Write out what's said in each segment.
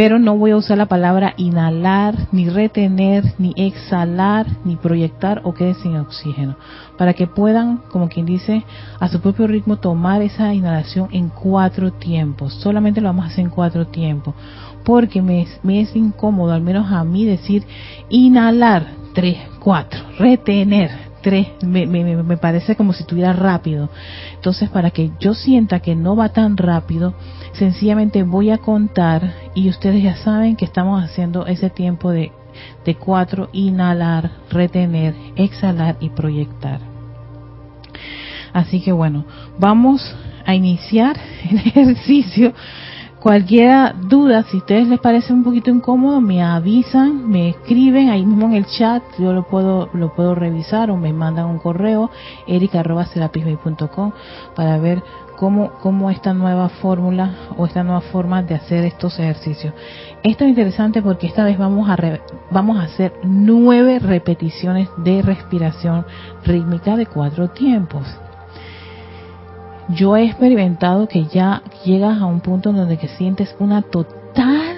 pero no voy a usar la palabra inhalar, ni retener, ni exhalar, ni proyectar o quede sin oxígeno, para que puedan, como quien dice, a su propio ritmo tomar esa inhalación en cuatro tiempos. Solamente lo vamos a hacer en cuatro tiempos, porque me, me es incómodo, al menos a mí, decir inhalar, tres, cuatro, retener, tres, me, me, me, parece como si estuviera rápido. Entonces, para que yo sienta que no va tan rápido, sencillamente voy a contar y ustedes ya saben que estamos haciendo ese tiempo de, de cuatro, inhalar, retener, exhalar y proyectar. Así que bueno, vamos a iniciar el ejercicio Cualquier duda, si a ustedes les parece un poquito incómodo, me avisan, me escriben ahí mismo en el chat, yo lo puedo lo puedo revisar o me mandan un correo erica@serapisbay.com para ver cómo cómo esta nueva fórmula o esta nueva forma de hacer estos ejercicios. Esto es interesante porque esta vez vamos a vamos a hacer nueve repeticiones de respiración rítmica de cuatro tiempos yo he experimentado que ya llegas a un punto en donde que sientes una total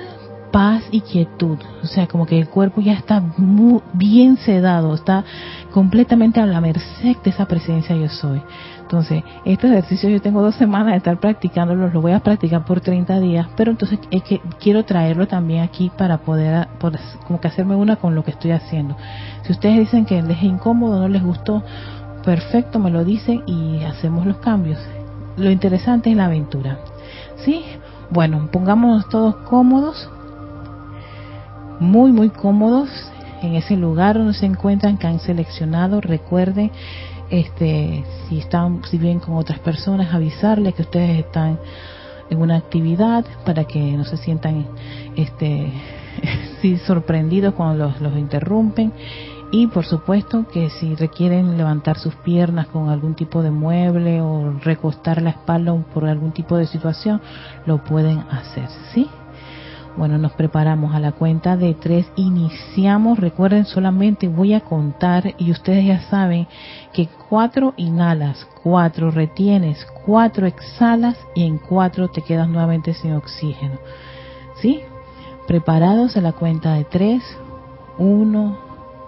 paz y quietud, o sea, como que el cuerpo ya está muy bien sedado, está completamente a la merced de esa presencia yo soy. Entonces, este ejercicio yo tengo dos semanas de estar practicándolo, lo voy a practicar por 30 días, pero entonces es que quiero traerlo también aquí para poder, como que hacerme una con lo que estoy haciendo. Si ustedes dicen que les es incómodo, no les gustó, perfecto, me lo dicen y hacemos los cambios lo interesante es la aventura. ¿Sí? Bueno, pongámonos todos cómodos, muy, muy cómodos en ese lugar donde se encuentran, que han seleccionado. Recuerden, este, si están, si vienen con otras personas, avisarles que ustedes están en una actividad para que no se sientan, este, sí, sorprendidos cuando los, los interrumpen y por supuesto que si requieren levantar sus piernas con algún tipo de mueble o recostar la espalda por algún tipo de situación, lo pueden hacer, ¿sí? Bueno, nos preparamos a la cuenta de tres, iniciamos, recuerden solamente voy a contar y ustedes ya saben que cuatro inhalas, cuatro retienes, cuatro exhalas y en cuatro te quedas nuevamente sin oxígeno. ¿Sí? Preparados a la cuenta de tres, uno,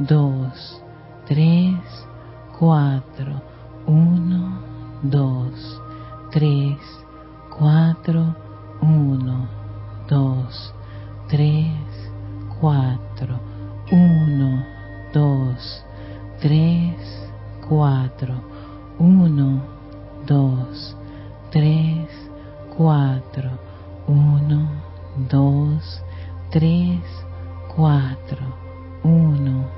2, 3, 4, 1, 2, 3, 4, 1, 2, 3, 4, 1, 2, 3, 4, 1, 2, 3, 4, 1, 2, 3, 4, 1,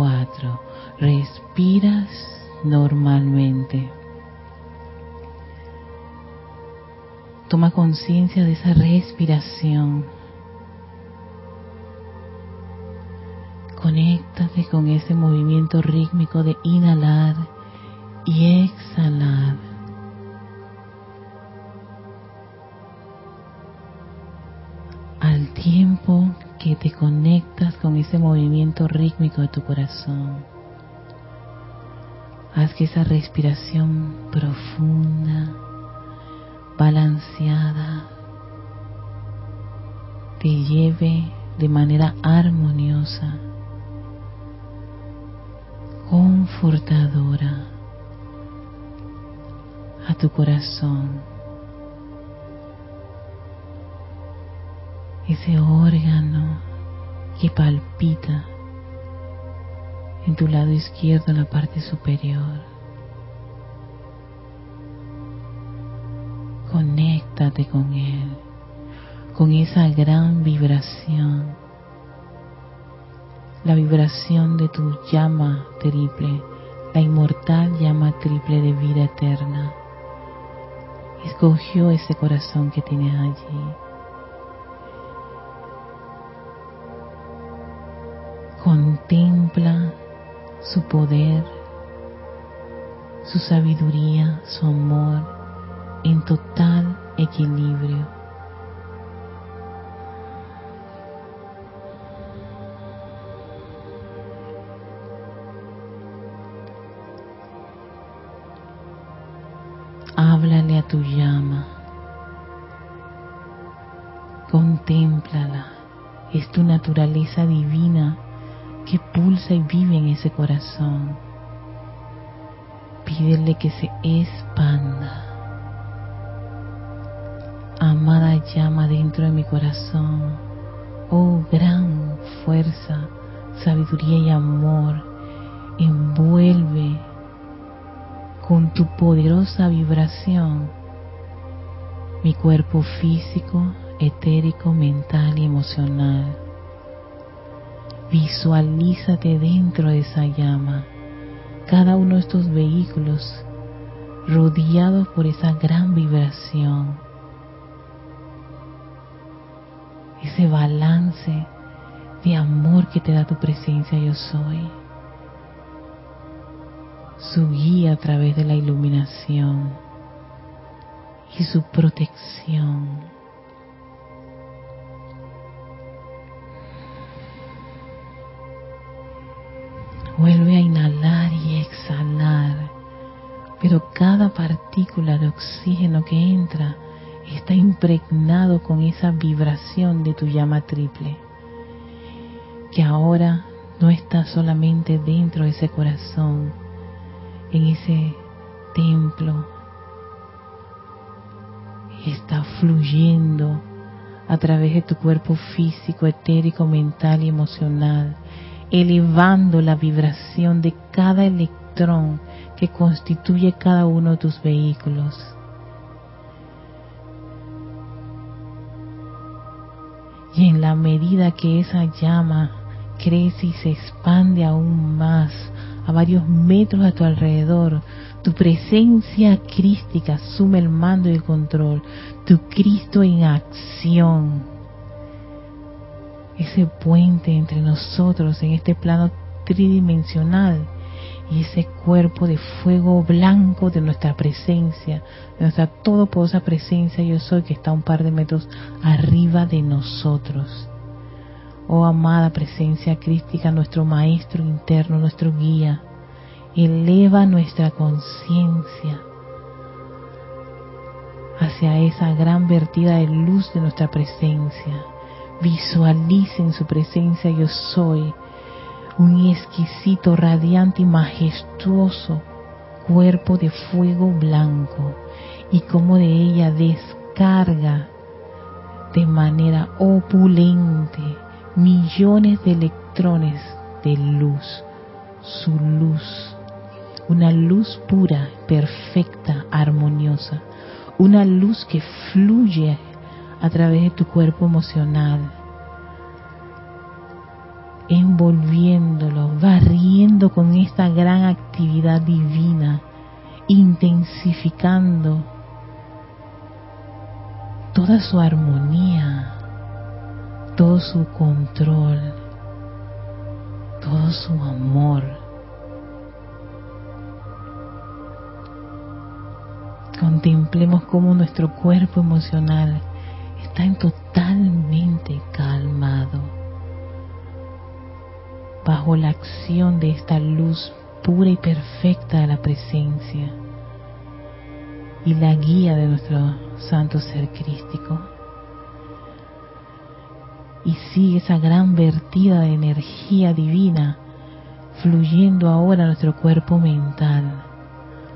cuatro. Respiras normalmente. Toma conciencia de esa respiración. Conéctate con ese movimiento rítmico de inhalar y exhalar. Al tiempo que te conectas con ese movimiento rítmico de tu corazón, haz que esa respiración profunda, balanceada, te lleve de manera armoniosa, confortadora a tu corazón. Ese órgano que palpita en tu lado izquierdo en la parte superior. Conéctate con él, con esa gran vibración, la vibración de tu llama triple, la inmortal llama triple de vida eterna escogió ese corazón que tienes allí. Contempla su poder, su sabiduría, su amor en total equilibrio. háblale a tu llama, contémplala, es tu naturaleza divina que pulsa y vive en ese corazón. Pídele que se expanda. Amada llama dentro de mi corazón, oh gran fuerza, sabiduría y amor, envuelve con tu poderosa vibración mi cuerpo físico, etérico, mental y emocional. Visualízate dentro de esa llama, cada uno de estos vehículos rodeados por esa gran vibración, ese balance de amor que te da tu presencia yo soy. Su guía a través de la iluminación y su protección. Vuelve a inhalar y exhalar, pero cada partícula de oxígeno que entra está impregnado con esa vibración de tu llama triple, que ahora no está solamente dentro de ese corazón, en ese templo. Está fluyendo a través de tu cuerpo físico, etérico, mental y emocional, elevando la vibración de cada electrón que constituye cada uno de tus vehículos. Y en la medida que esa llama crece y se expande aún más a varios metros a tu alrededor. Tu presencia crística asume el mando y el control. Tu Cristo en acción. Ese puente entre nosotros en este plano tridimensional y ese cuerpo de fuego blanco de nuestra presencia, de nuestra todopoderosa presencia yo soy que está un par de metros arriba de nosotros. Oh amada presencia crística, nuestro maestro interno, nuestro guía, eleva nuestra conciencia hacia esa gran vertida de luz de nuestra presencia. Visualicen su presencia yo soy, un exquisito, radiante y majestuoso cuerpo de fuego blanco y como de ella descarga de manera opulente millones de electrones de luz, su luz, una luz pura, perfecta, armoniosa, una luz que fluye a través de tu cuerpo emocional, envolviéndolo, barriendo con esta gran actividad divina, intensificando toda su armonía, todo su control, todo su amor. Contemplemos cómo nuestro cuerpo emocional está en totalmente calmado bajo la acción de esta luz pura y perfecta de la presencia y la guía de nuestro santo ser crístico. Y sigue esa gran vertida de energía divina fluyendo ahora a nuestro cuerpo mental,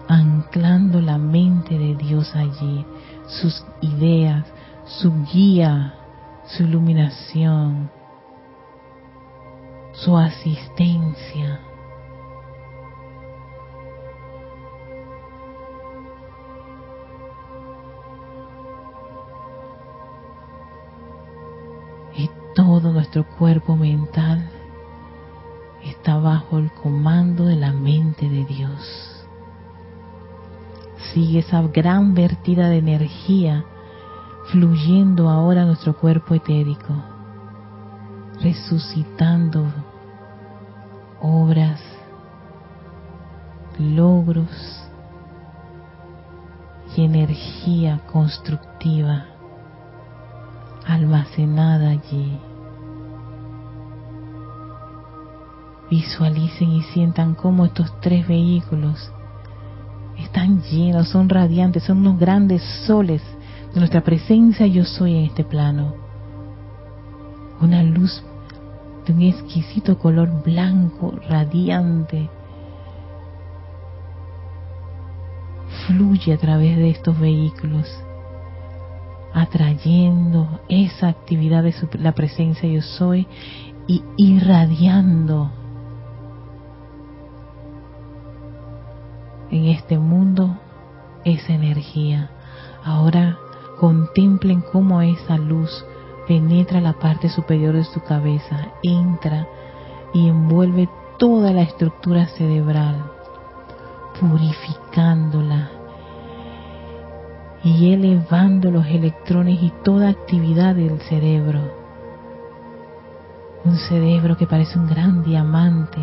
anclando la mente de Dios allí, sus ideas, su guía, su iluminación, su asistencia. Y todo nuestro cuerpo mental está bajo el comando de la mente de Dios. Sigue esa gran vertida de energía fluyendo ahora nuestro cuerpo etérico, resucitando obras, logros y energía constructiva almacenada allí. Visualicen y sientan cómo estos tres vehículos están llenos, son radiantes, son unos grandes soles nuestra presencia yo soy en este plano. Una luz de un exquisito color blanco, radiante, fluye a través de estos vehículos, atrayendo esa actividad de la presencia yo soy y irradiando en este mundo esa energía. Ahora contemplen cómo esa luz penetra la parte superior de su cabeza, entra y envuelve toda la estructura cerebral, purificándola y elevando los electrones y toda actividad del cerebro. Un cerebro que parece un gran diamante,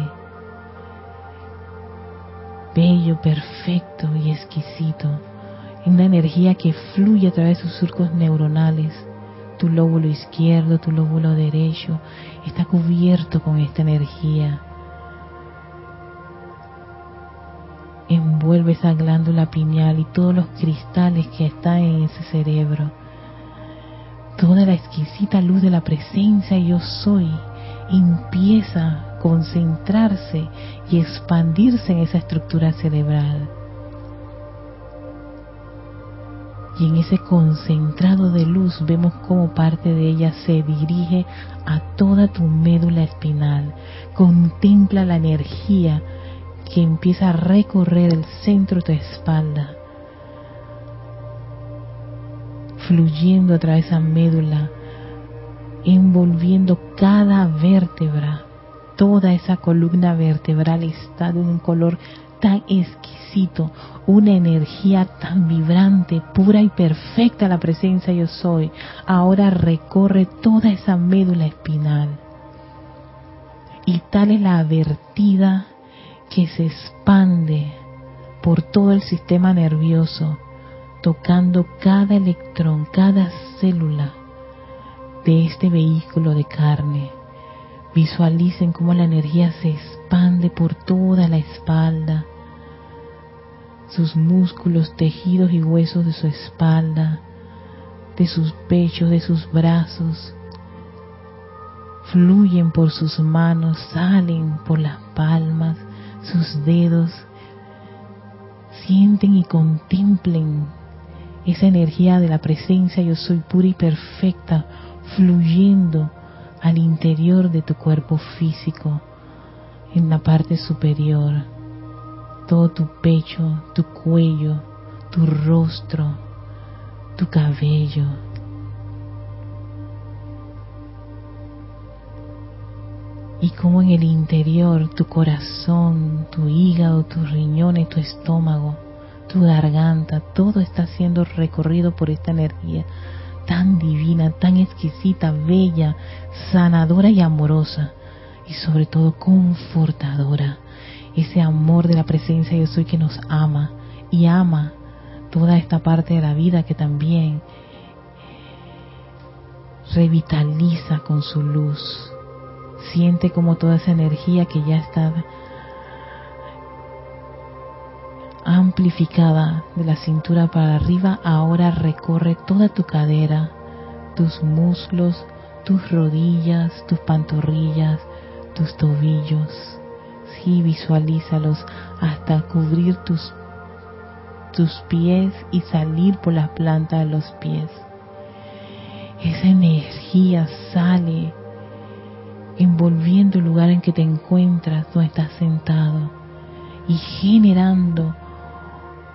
bello, perfecto y exquisito una energía que fluye a través de sus surcos neuronales. Tu lóbulo izquierdo, tu lóbulo derecho está cubierto con esta energía. Envuelve esa glándula pineal y todos los cristales que están en ese cerebro. Toda la exquisita luz de la presencia yo soy empieza a concentrarse y expandirse en esa estructura cerebral y en ese concentrado de luz vemos cómo parte de ella se dirige a toda tu médula espinal. Contempla la energía que empieza a recorrer el centro de tu espalda, fluyendo a través de esa médula, envolviendo cada vértebra. Toda esa columna vertebral está de un color tan exquisito, una energía tan vibrante, pura y perfecta la presencia yo soy, ahora recorre toda esa médula espinal. Y tal es la vertida que se expande por todo el sistema nervioso, tocando cada electrón, cada célula de este vehículo de carne. Visualicen cómo la energía se expande por toda la espalda, sus músculos, tejidos y huesos de su espalda, de sus pechos, de sus brazos, fluyen por sus manos, salen por las palmas, sus dedos, sienten y contemplen esa energía de la presencia yo soy pura y perfecta fluyendo al interior de tu cuerpo físico, en la parte superior, todo tu pecho, tu cuello, tu rostro, tu cabello. Y como en el interior, tu corazón, tu hígado, tus riñones, tu estómago, tu garganta, todo está siendo recorrido por esta energía tan divina, tan exquisita, bella, sanadora y amorosa, y sobre todo confortadora. Ese amor de la presencia yo soy que nos ama y ama toda esta parte de la vida que también revitaliza con su luz. Siente como toda esa energía que ya está amplificada de la cintura para arriba ahora recorre toda tu cadera, tus muslos, tus rodillas, tus pantorrillas, tus tobillos. Sí, visualízalos hasta cubrir tus, tus pies y salir por la planta de los pies. Esa energía sale envolviendo el lugar en que te encuentras, donde estás sentado, y generando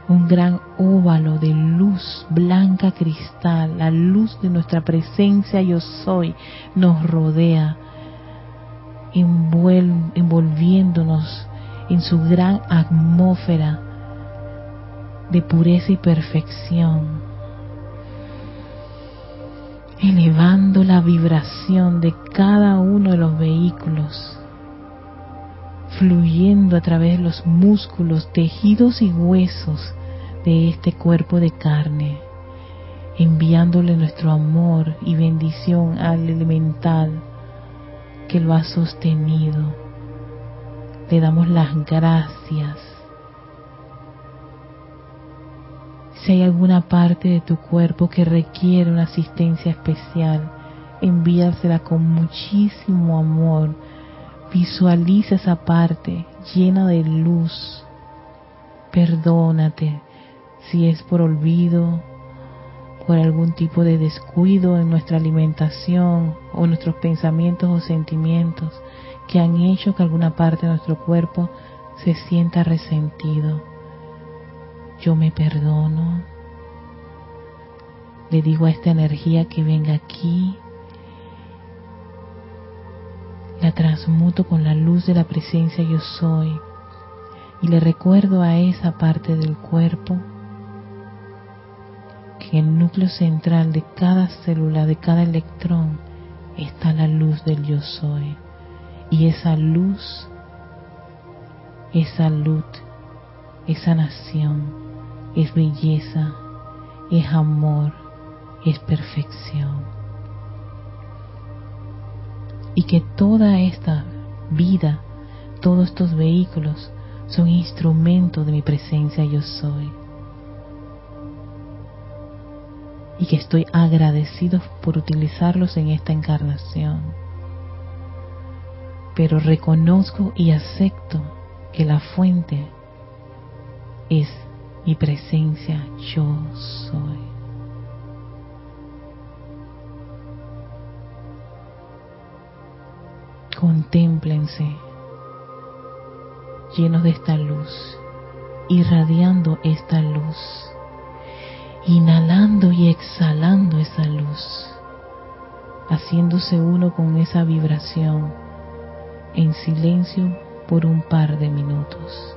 un gran óvalo de luz blanca cristal, la luz de nuestra presencia yo soy, nos rodea, envolviéndonos en su gran atmósfera de pureza y perfección, elevando la vibración de cada uno de los vehículos fluyendo a través de los músculos, tejidos y huesos de este cuerpo de carne, enviándole nuestro amor y bendición al elemental que lo ha sostenido. Le damos las gracias. Si hay alguna parte de tu cuerpo que requiere una asistencia especial, envíasela con muchísimo amor Visualiza esa parte llena de luz. Perdónate si es por olvido, por algún tipo de descuido en nuestra alimentación o nuestros pensamientos o sentimientos que han hecho que alguna parte de nuestro cuerpo se sienta resentido. Yo me perdono. Le digo a esta energía que venga aquí la transmuto con la luz de la presencia yo soy y le recuerdo a esa parte del cuerpo que en el núcleo central de cada célula, de cada electrón, está la luz del yo soy. Y esa luz es salud, es sanación, es belleza, es amor, es perfección y que toda esta vida, todos estos vehículos son instrumentos de mi presencia yo soy. Y que estoy agradecido por utilizarlos en esta encarnación. Pero reconozco y acepto que la fuente es mi presencia yo soy. Contémplense llenos de esta luz, irradiando esta luz, inhalando y exhalando esa luz, haciéndose uno con esa vibración en silencio por un par de minutos.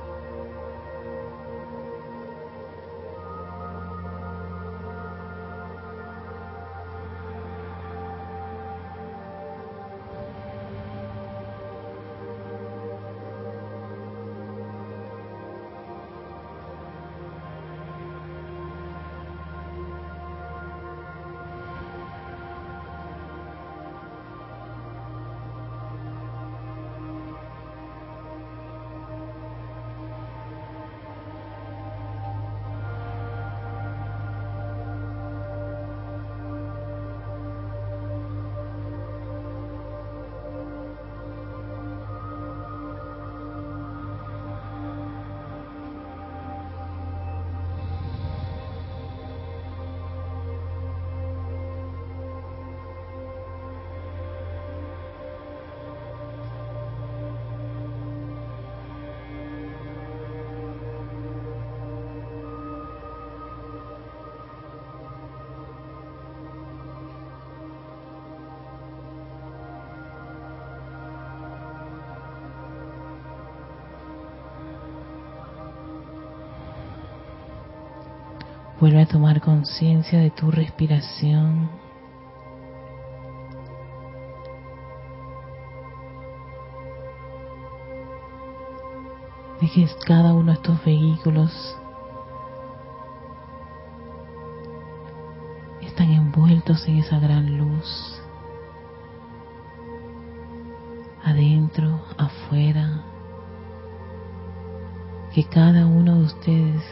Vuelve a tomar conciencia de tu respiración. De que cada uno de estos vehículos están envueltos en esa gran luz. Adentro, afuera. Que cada uno de ustedes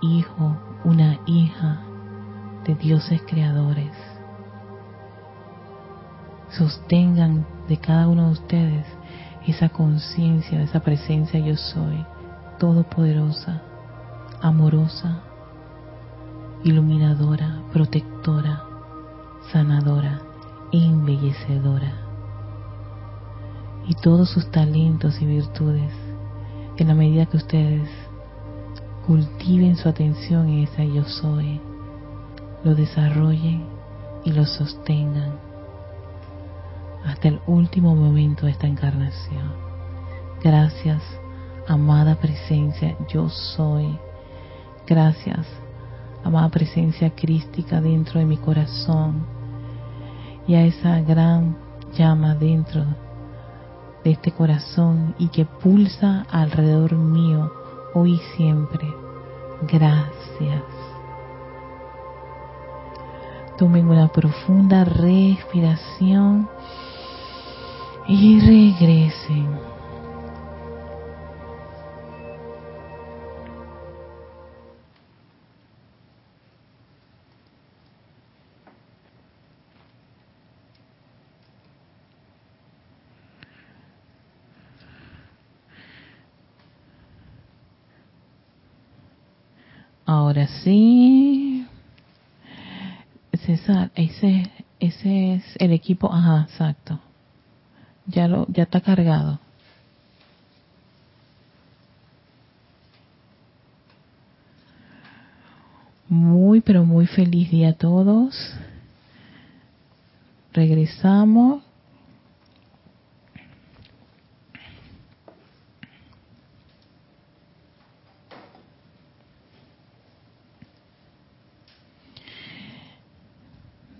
hijo, una hija de dioses creadores. Sostengan de cada uno de ustedes esa conciencia, esa presencia yo soy, todopoderosa, amorosa, iluminadora, protectora, sanadora embellecedora. Y todos sus talentos y virtudes, en la medida que ustedes cultiven su atención en esa yo soy, lo desarrollen y lo sostengan hasta el último momento de esta encarnación. Gracias, amada presencia, yo soy. Gracias, amada presencia crística dentro de mi corazón y a esa gran llama dentro de este corazón y que pulsa alrededor mío hoy y siempre. Gracias. Tomen una profunda respiración y regresen. Ahora sí. César, ese, ese es el equipo. Ajá, exacto. Ya, lo, ya está cargado. Muy, pero muy feliz día a todos. Regresamos.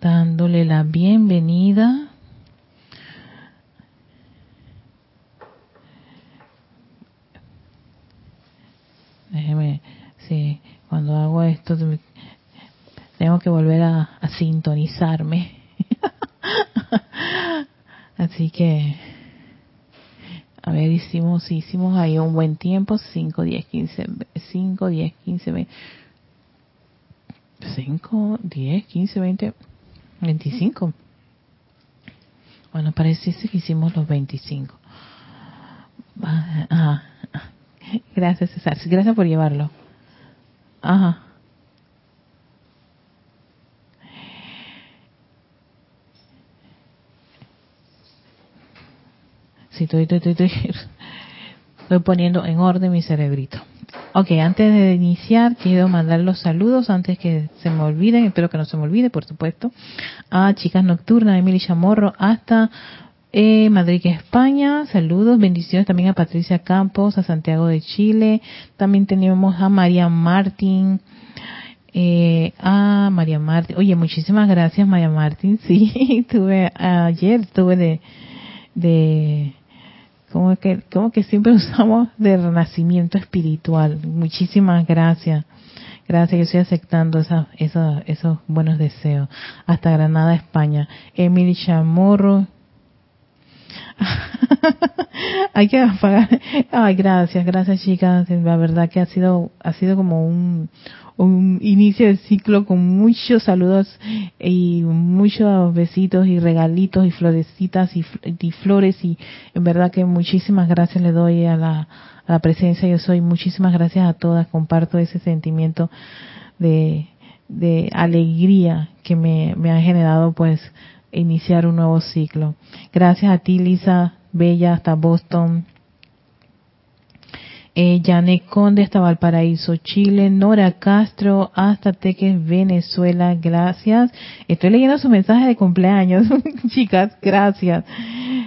dándole la bienvenida déjeme sí cuando hago esto tengo que volver a, sintonizarme así que a ver hicimos ahí un buen tiempo 5 10 15 5 10 15 20 5 10 15 20 25. Bueno, parece que hicimos los 25. Ajá. Gracias, César. Gracias por llevarlo. Ajá. Sí, estoy, estoy, estoy, estoy poniendo en orden mi cerebrito. Ok, antes de iniciar, quiero mandar los saludos antes que se me olviden, espero que no se me olvide, por supuesto, a Chicas Nocturnas, Emily Chamorro, hasta eh, Madrid, España. Saludos, bendiciones también a Patricia Campos, a Santiago de Chile. También tenemos a María Martín. Eh, a María Martín. Oye, muchísimas gracias, María Martín. Sí, tuve ayer, tuve de, de como que, como que siempre usamos de renacimiento espiritual. Muchísimas gracias. Gracias, yo estoy aceptando esa, esos buenos deseos. Hasta Granada, España. Emily Chamorro. Hay que apagar. Ay, gracias, gracias chicas. La verdad que ha sido, ha sido como un, un inicio de ciclo con muchos saludos y muchos besitos y regalitos y florecitas y, flores y en verdad que muchísimas gracias le doy a la, presencia. Yo soy muchísimas gracias a todas. Comparto ese sentimiento de, de alegría que me, me ha generado pues iniciar un nuevo ciclo. Gracias a ti Lisa Bella hasta Boston eh, Janet Conde hasta Valparaíso, Chile, Nora Castro hasta Teques, Venezuela, gracias. Estoy leyendo su mensaje de cumpleaños, chicas, gracias.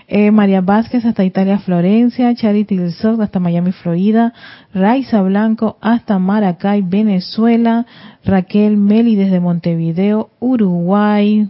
Eh, María Vázquez hasta Italia, Florencia. Charity del Sol hasta Miami, Florida. Raiza Blanco hasta Maracay, Venezuela. Raquel Meli desde Montevideo, Uruguay.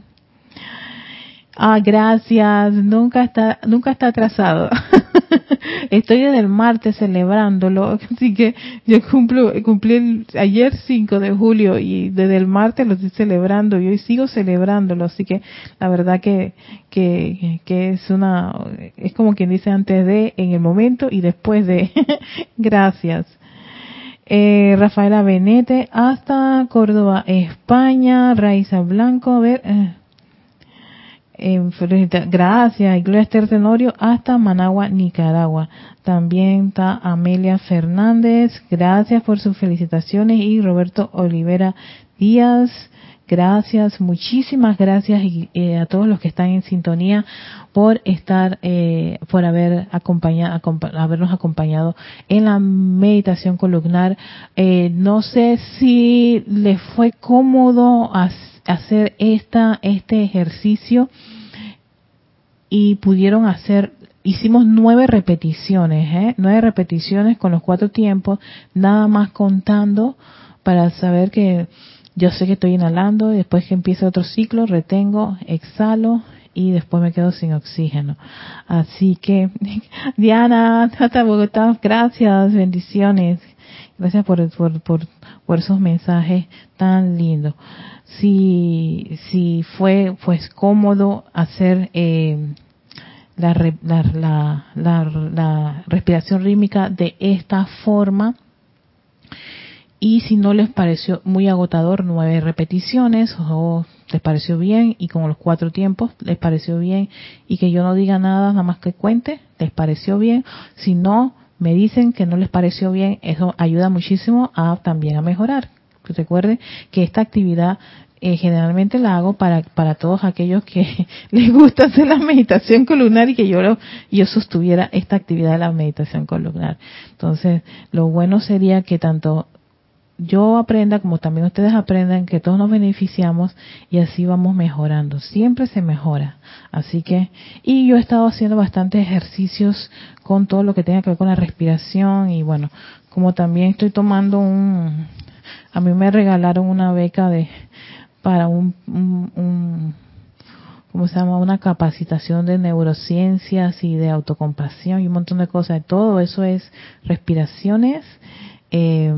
Ah, gracias. Nunca está, nunca está atrasado. Estoy desde el martes celebrándolo, así que yo cumplo, cumplí ayer 5 de julio y desde el martes lo estoy celebrando y hoy sigo celebrándolo, así que la verdad que, que, que es una, es como quien dice antes de, en el momento y después de. Gracias. Eh, Rafaela Benete hasta Córdoba, España. Raiza Blanco, a ver. Eh, gracias. Y Gloria Esther Tenorio hasta Managua, Nicaragua. También está Amelia Fernández. Gracias por sus felicitaciones. Y Roberto Olivera Díaz. Gracias, muchísimas gracias eh, a todos los que están en sintonía por estar, eh, por haber acompañado, habernos acompañado en la meditación columnar. Eh, no sé si les fue cómodo hacer esta, este ejercicio y pudieron hacer hicimos nueve repeticiones, ¿eh? nueve repeticiones con los cuatro tiempos, nada más contando para saber que yo sé que estoy inhalando, después que empieza otro ciclo, retengo, exhalo y después me quedo sin oxígeno. Así que, Diana, hasta Bogotá, gracias, bendiciones. Gracias por, por, por, esos mensajes tan lindos. Si, si fue pues cómodo hacer eh, la, la, la, la respiración rítmica de esta forma, y si no les pareció muy agotador, nueve repeticiones, o les pareció bien, y con los cuatro tiempos les pareció bien, y que yo no diga nada, nada más que cuente, les pareció bien. Si no, me dicen que no les pareció bien, eso ayuda muchísimo a también a mejorar. Recuerden que esta actividad eh, generalmente la hago para, para todos aquellos que les gusta hacer la meditación columnar y que yo, yo sostuviera esta actividad de la meditación columnar. Entonces, lo bueno sería que tanto yo aprenda, como también ustedes aprendan, que todos nos beneficiamos y así vamos mejorando. Siempre se mejora. Así que, y yo he estado haciendo bastantes ejercicios con todo lo que tenga que ver con la respiración y bueno, como también estoy tomando un, a mí me regalaron una beca de, para un, un, un ¿cómo se llama? Una capacitación de neurociencias y de autocompasión y un montón de cosas. Todo eso es respiraciones eh,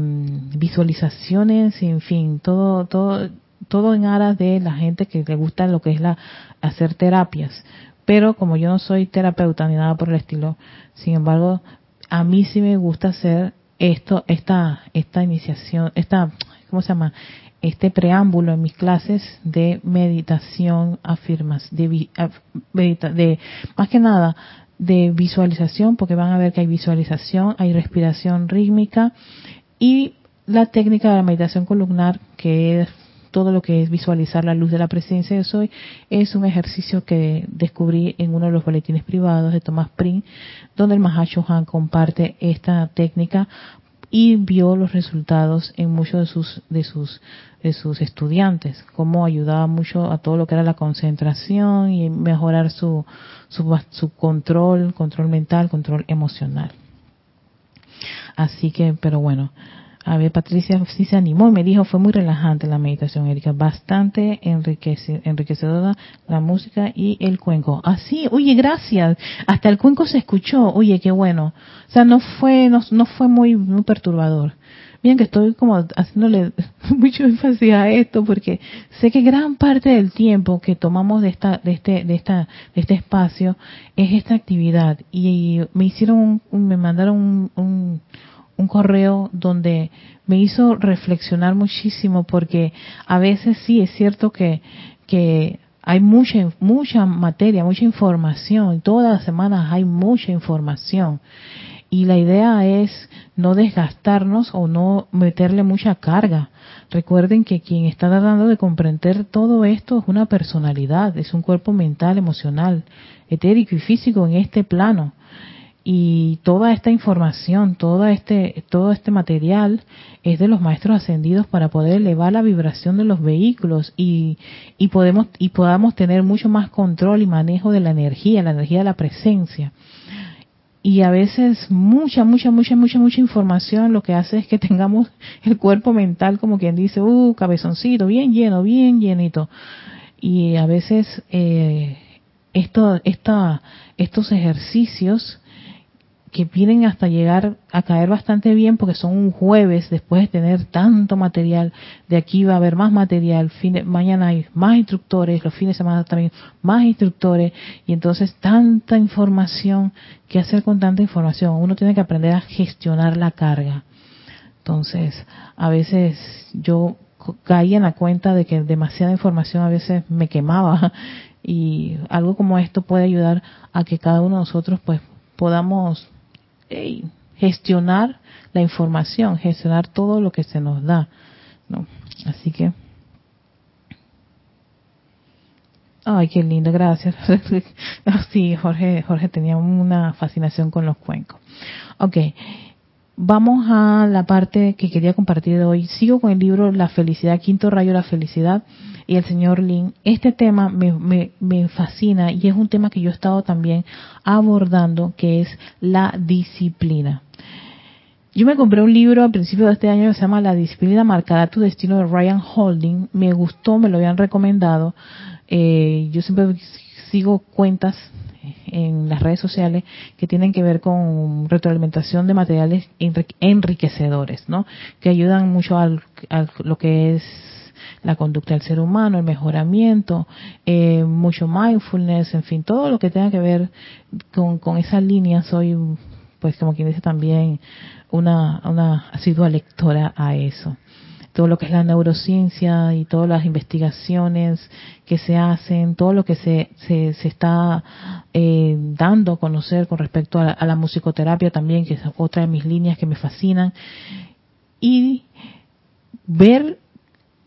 visualizaciones, en fin, todo, todo, todo en aras de la gente que le gusta lo que es la hacer terapias. Pero como yo no soy terapeuta ni nada por el estilo, sin embargo, a mí sí me gusta hacer esto, esta, esta iniciación, esta, ¿cómo se llama? Este preámbulo en mis clases de meditación, afirmas, de, de más que nada de visualización, porque van a ver que hay visualización, hay respiración rítmica y la técnica de la meditación columnar, que es todo lo que es visualizar la luz de la presencia de soy, es un ejercicio que descubrí en uno de los boletines privados de Thomas Prince, donde el Mahacho Han comparte esta técnica y vio los resultados en muchos de sus de sus de sus estudiantes, cómo ayudaba mucho a todo lo que era la concentración y mejorar su su, su control, control mental, control emocional. Así que, pero bueno, a ver, Patricia sí se animó y me dijo, fue muy relajante la meditación, Erika, bastante enriquecedora la música y el cuenco. Así, ah, oye, gracias. Hasta el cuenco se escuchó, oye, qué bueno. O sea, no fue, no, no fue muy, muy perturbador. Bien que estoy como haciéndole mucho énfasis a esto porque sé que gran parte del tiempo que tomamos de esta, de este, de esta, de este espacio es esta actividad y me hicieron, me mandaron un un correo donde me hizo reflexionar muchísimo porque a veces sí es cierto que, que hay mucha, mucha materia, mucha información, todas las semanas hay mucha información. Y la idea es no desgastarnos o no meterle mucha carga. Recuerden que quien está tratando de comprender todo esto es una personalidad, es un cuerpo mental, emocional, etérico y físico en este plano y toda esta información, todo este, todo este material es de los maestros ascendidos para poder elevar la vibración de los vehículos y, y podemos y podamos tener mucho más control y manejo de la energía, la energía de la presencia. Y a veces mucha, mucha, mucha, mucha, mucha información lo que hace es que tengamos el cuerpo mental como quien dice, uh, cabezoncito, bien lleno, bien llenito. Y a veces eh, esto, esta, estos ejercicios que vienen hasta llegar a caer bastante bien porque son un jueves después de tener tanto material. De aquí va a haber más material. Fin mañana hay más instructores, los fines de semana también más instructores. Y entonces tanta información. ¿Qué hacer con tanta información? Uno tiene que aprender a gestionar la carga. Entonces, a veces yo caía en la cuenta de que demasiada información a veces me quemaba y algo como esto puede ayudar a que cada uno de nosotros pues podamos gestionar la información, gestionar todo lo que se nos da. ¿no? Así que, ay, qué lindo, gracias. sí, Jorge, Jorge tenía una fascinación con los cuencos. Ok, vamos a la parte que quería compartir hoy. Sigo con el libro La felicidad, quinto rayo la felicidad y el señor Lin. Este tema me, me, fascina y es un tema que yo he estado también abordando, que es la disciplina. Yo me compré un libro a principios de este año que se llama La disciplina marcará tu destino de Ryan Holding. Me gustó, me lo habían recomendado. Eh, yo siempre sigo cuentas en las redes sociales que tienen que ver con retroalimentación de materiales enriquecedores, ¿no? Que ayudan mucho a lo que es la conducta del ser humano, el mejoramiento, eh, mucho mindfulness, en fin, todo lo que tenga que ver con, con esa línea. Soy, pues como quien dice también, una, una asidua lectora a eso todo lo que es la neurociencia y todas las investigaciones que se hacen, todo lo que se, se, se está eh, dando a conocer con respecto a la, musicoterapia también, que es otra de mis líneas que me fascinan, y ver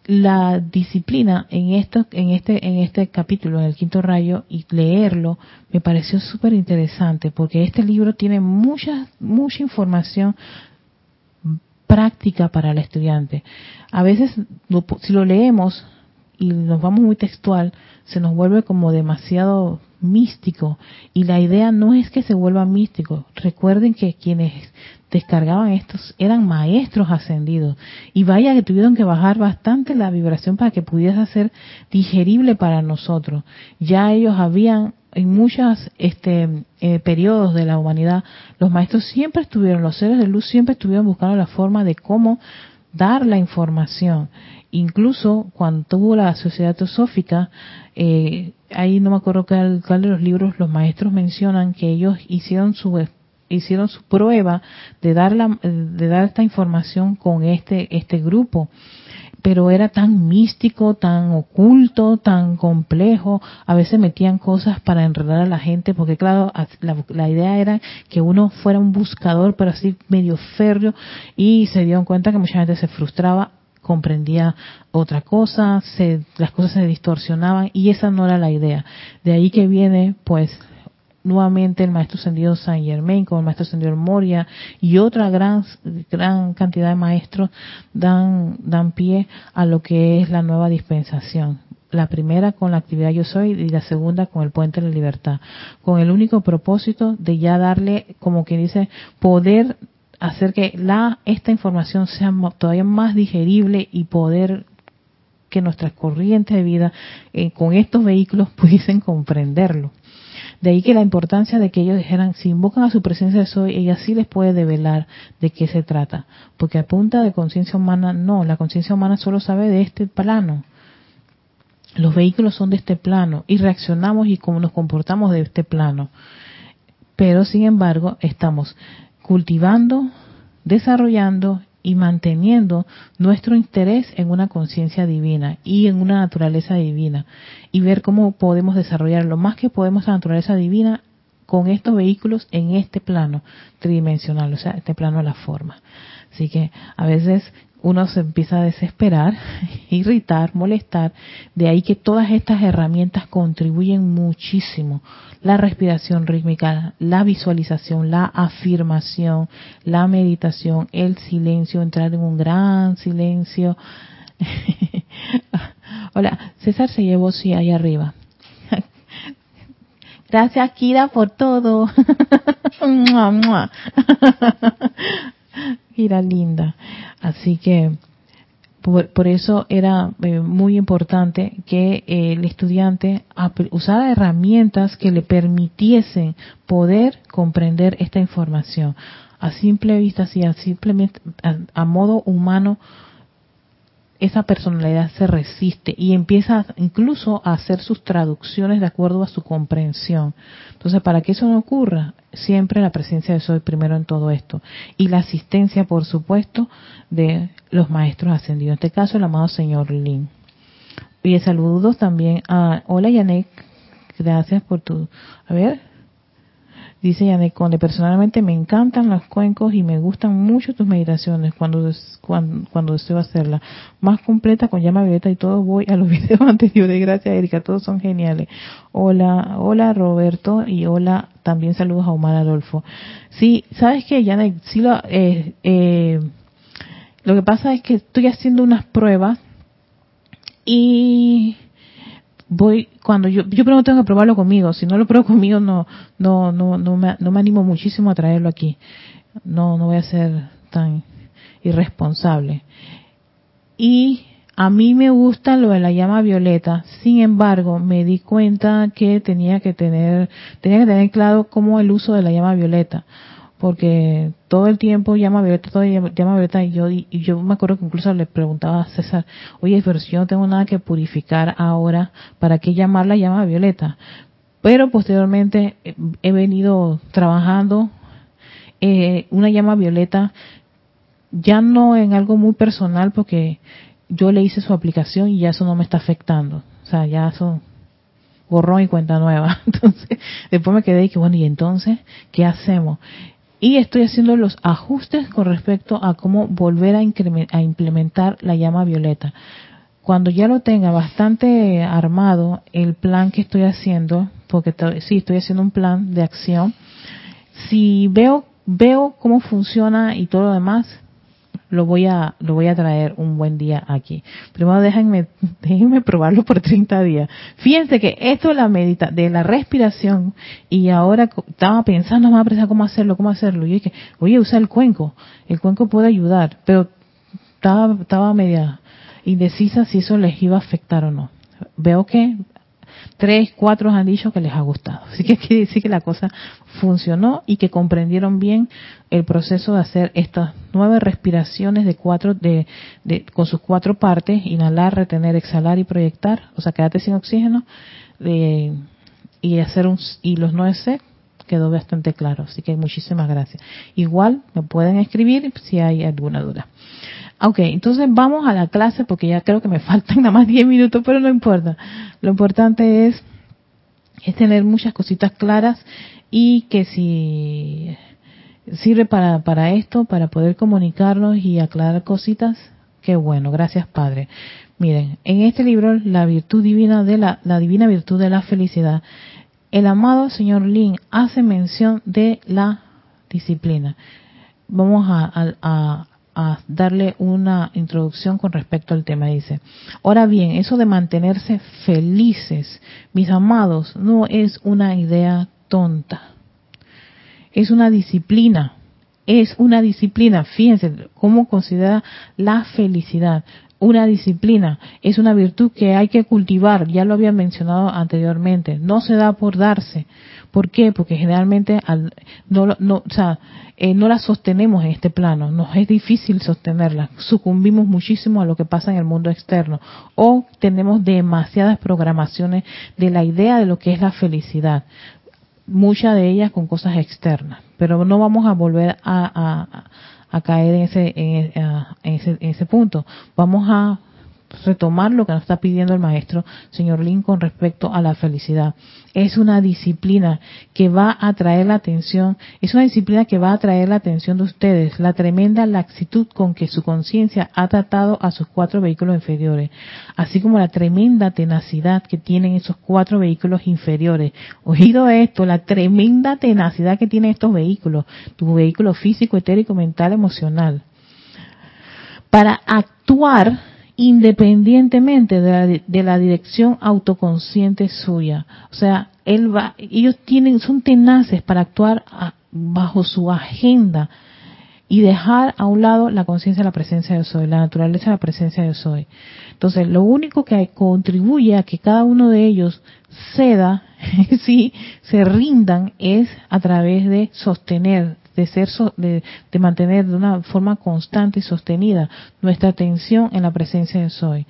la disciplina en esto, en este, en este capítulo, en el quinto rayo, y leerlo, me pareció súper interesante, porque este libro tiene mucha, mucha información práctica para el estudiante. A veces, si lo leemos y nos vamos muy textual, se nos vuelve como demasiado místico. Y la idea no es que se vuelva místico. Recuerden que quienes descargaban estos eran maestros ascendidos. Y vaya que tuvieron que bajar bastante la vibración para que pudiese ser digerible para nosotros. Ya ellos habían en muchos este, eh, periodos de la humanidad, los maestros siempre estuvieron, los seres de luz siempre estuvieron buscando la forma de cómo dar la información. Incluso cuando tuvo la sociedad teosófica, eh, ahí no me acuerdo cuál, cuál de los libros los maestros mencionan que ellos hicieron su hicieron su prueba de dar la, de dar esta información con este este grupo pero era tan místico, tan oculto, tan complejo. A veces metían cosas para enredar a la gente, porque claro, la, idea era que uno fuera un buscador, pero así medio férreo, y se dieron cuenta que mucha gente se frustraba comprendía otra cosa, se, las cosas se distorsionaban y esa no era la idea. De ahí que viene, pues, nuevamente el maestro ascendido Saint Germain, como el maestro ascendido Moria y otra gran, gran cantidad de maestros dan, dan pie a lo que es la nueva dispensación. La primera con la actividad yo soy y la segunda con el puente de la libertad, con el único propósito de ya darle, como que dice, poder hacer que la esta información sea todavía más digerible y poder que nuestras corrientes de vida eh, con estos vehículos pudiesen comprenderlo. De ahí que la importancia de que ellos dijeran, si invocan a su presencia de soy, ella sí les puede develar de qué se trata. Porque a punta de conciencia humana, no, la conciencia humana solo sabe de este plano. Los vehículos son de este plano y reaccionamos y cómo nos comportamos de este plano. Pero sin embargo, estamos cultivando, desarrollando y manteniendo nuestro interés en una conciencia divina y en una naturaleza divina y ver cómo podemos desarrollar lo más que podemos la naturaleza divina con estos vehículos en este plano tridimensional, o sea, este plano de la forma. Así que a veces uno se empieza a desesperar, irritar, molestar. De ahí que todas estas herramientas contribuyen muchísimo. La respiración rítmica, la visualización, la afirmación, la meditación, el silencio, entrar en un gran silencio. Hola, César se llevó sí ahí arriba. Gracias, Kira, por todo. Kira linda. Así que por, eso era eh, muy importante que eh, el estudiante usara herramientas que le permitiesen poder comprender esta información. A simple vista, así, a simplemente a modo humano, esa personalidad se resiste y empieza incluso a hacer sus traducciones de acuerdo a su comprensión. Entonces, para que eso no ocurra, siempre la presencia de Soy primero en todo esto. Y la asistencia, por supuesto, de los maestros ascendidos. En este caso, el amado señor Lin. Y saludos también a... Hola, Yanek. Gracias por tu... A ver, Dice Yanek Conde, personalmente me encantan los cuencos y me gustan mucho tus meditaciones cuando, cuando, deseo hacerla. Más completa con llama violeta y todo, voy a los videos anteriores. Gracias Erika, todos son geniales. Hola, hola Roberto y hola, también saludos a Omar Adolfo. Sí, ¿sabes qué, Yanek? Sí lo, eh, eh, lo que pasa es que estoy haciendo unas pruebas y voy cuando yo yo primero tengo que probarlo conmigo si no lo pruebo conmigo no no no no me, no me animo muchísimo a traerlo aquí. No no voy a ser tan irresponsable. Y a mí me gusta lo de la llama violeta sin embargo me di cuenta que tenía que tener tenía que tener claro cómo el uso de la llama violeta porque todo el tiempo llama Violeta, todo llama Violeta, y yo, me acuerdo que incluso le preguntaba a César, oye, pero si yo no tengo nada que purificar ahora, ¿para qué llamar la llama Violeta? Pero posteriormente eh, he venido trabajando eh, una llama Violeta, ya no en algo muy personal, porque yo le hice su aplicación y ya eso no me está afectando. O sea, ya eso borrón y cuenta nueva. Entonces, después me quedé y que bueno, ¿y entonces qué hacemos? Y estoy haciendo los ajustes con respecto a cómo volver a, implementar la llama violeta. Cuando ya lo tenga bastante armado el plan que estoy haciendo, porque sí estoy haciendo un plan de acción, si veo veo cómo funciona y todo lo demás, lo voy a lo voy a traer un buen día aquí. Primero déjenme déjenme probarlo por 30 días. Fíjense que esto de la medita de la respiración y ahora estaba pensando más a cómo hacerlo, cómo hacerlo. Y dije, oye, usa el cuenco. El cuenco puede ayudar, pero estaba estaba media indecisa si eso les iba a afectar o no. Veo que tres, cuatro han dicho que les ha gustado. Así que quiere decir que la cosa funcionó y que comprendieron bien el proceso de hacer estas nueve respiraciones de cuatro, de, con sus cuatro partes, inhalar, retener, exhalar y proyectar, o sea, quédate sin oxígeno, y hacer un, y los nueve C quedó bastante claro. Así que muchísimas gracias. Igual me pueden escribir si hay alguna duda. Ok, entonces vamos a la clase porque ya creo que me faltan nada más 10 minutos, pero no importa. Lo importante es, es tener muchas cositas claras y que si sirve para, para esto, para poder comunicarnos y aclarar cositas, qué bueno, gracias Padre. Miren, en este libro, la virtud divina de la, la divina virtud de la felicidad, el amado señor Lin hace mención de la disciplina. Vamos a, a darle una introducción con respecto al tema. Dice, ahora bien, eso de mantenerse felices, mis amados, no es una idea tonta. Es una disciplina. Es una disciplina. Fíjense cómo considera la felicidad. Una disciplina. Es una virtud que hay que cultivar. Ya lo había mencionado anteriormente. No se da por darse. ¿Por qué? Porque generalmente al, no, eh, no la sostenemos en este plano, nos es difícil sostenerla, sucumbimos muchísimo a lo que pasa en el mundo externo o tenemos demasiadas programaciones de la idea de lo que es la felicidad, muchas de ellas con cosas externas, pero no vamos a volver a, caer en ese, en, ese, en ese punto, vamos a retomar lo que nos está pidiendo el maestro señor Lin con respecto a la felicidad. Es una disciplina que va a atraer la atención, es una disciplina que va a atraer la atención de ustedes, la tremenda laxitud con que su conciencia ha tratado a sus cuatro vehículos inferiores, así como la tremenda tenacidad que tienen esos cuatro vehículos inferiores. Oído esto, la tremenda tenacidad que tienen estos vehículos, tu vehículo físico, etérico, mental, emocional para actuar independientemente de la, dirección autoconsciente suya. O sea, él ellos tienen, son tenaces para actuar bajo su agenda y dejar a un lado la conciencia de la presencia de soy, la naturaleza de la presencia de soy. Entonces, lo único que contribuye a que cada uno de ellos ceda, sí, se rindan, es a través de sostener, de ser de, mantener de una forma constante y sostenida nuestra atención en la presencia de soy.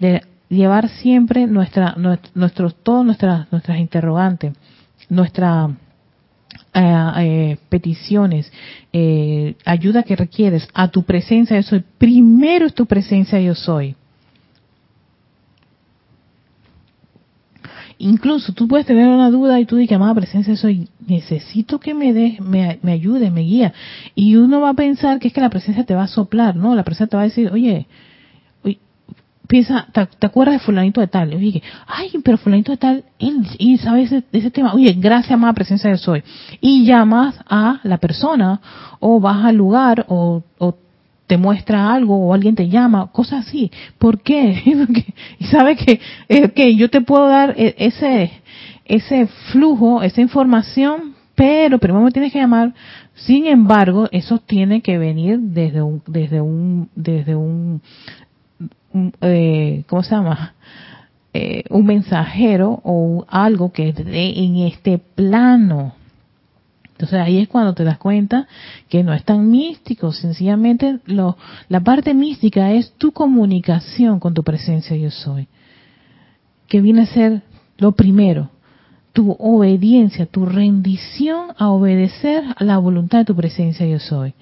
De llevar siempre nuestra nuestros todas nuestras nuestras interrogantes nuestras eh, eh, peticiones eh, ayuda que requieres a tu presencia yo soy. Primero es tu presencia yo soy Incluso tú puedes tener una duda y tú dices, amada presencia, soy, necesito que me dé, me, me, ayude, me guía. Y uno va a pensar que es que la presencia te va a soplar, ¿no? La presencia te va a decir, oye, piensa, ¿te, acuerdas de fulanito de tal? Oye, ay, pero fulanito de tal, él, y sabe ese, ese tema. Oye, gracias, amada presencia de soy. Y llamas a la persona, o vas al lugar, o, o te muestra algo o alguien te llama, cosas así. ¿Por qué? y sabe que, yo te puedo dar e, ese, ese flujo, esa información, pero primero me tienes que llamar. Sin embargo, eso tiene que venir desde un, desde un, desde un, eh, ¿cómo se llama? Eh, un mensajero o algo que esté en este plano entonces ahí es cuando te das cuenta que no es tan místico, sencillamente lo, la parte mística es tu comunicación con tu presencia yo soy, que viene a ser lo primero, tu obediencia, tu rendición a obedecer a la voluntad de tu presencia yo soy.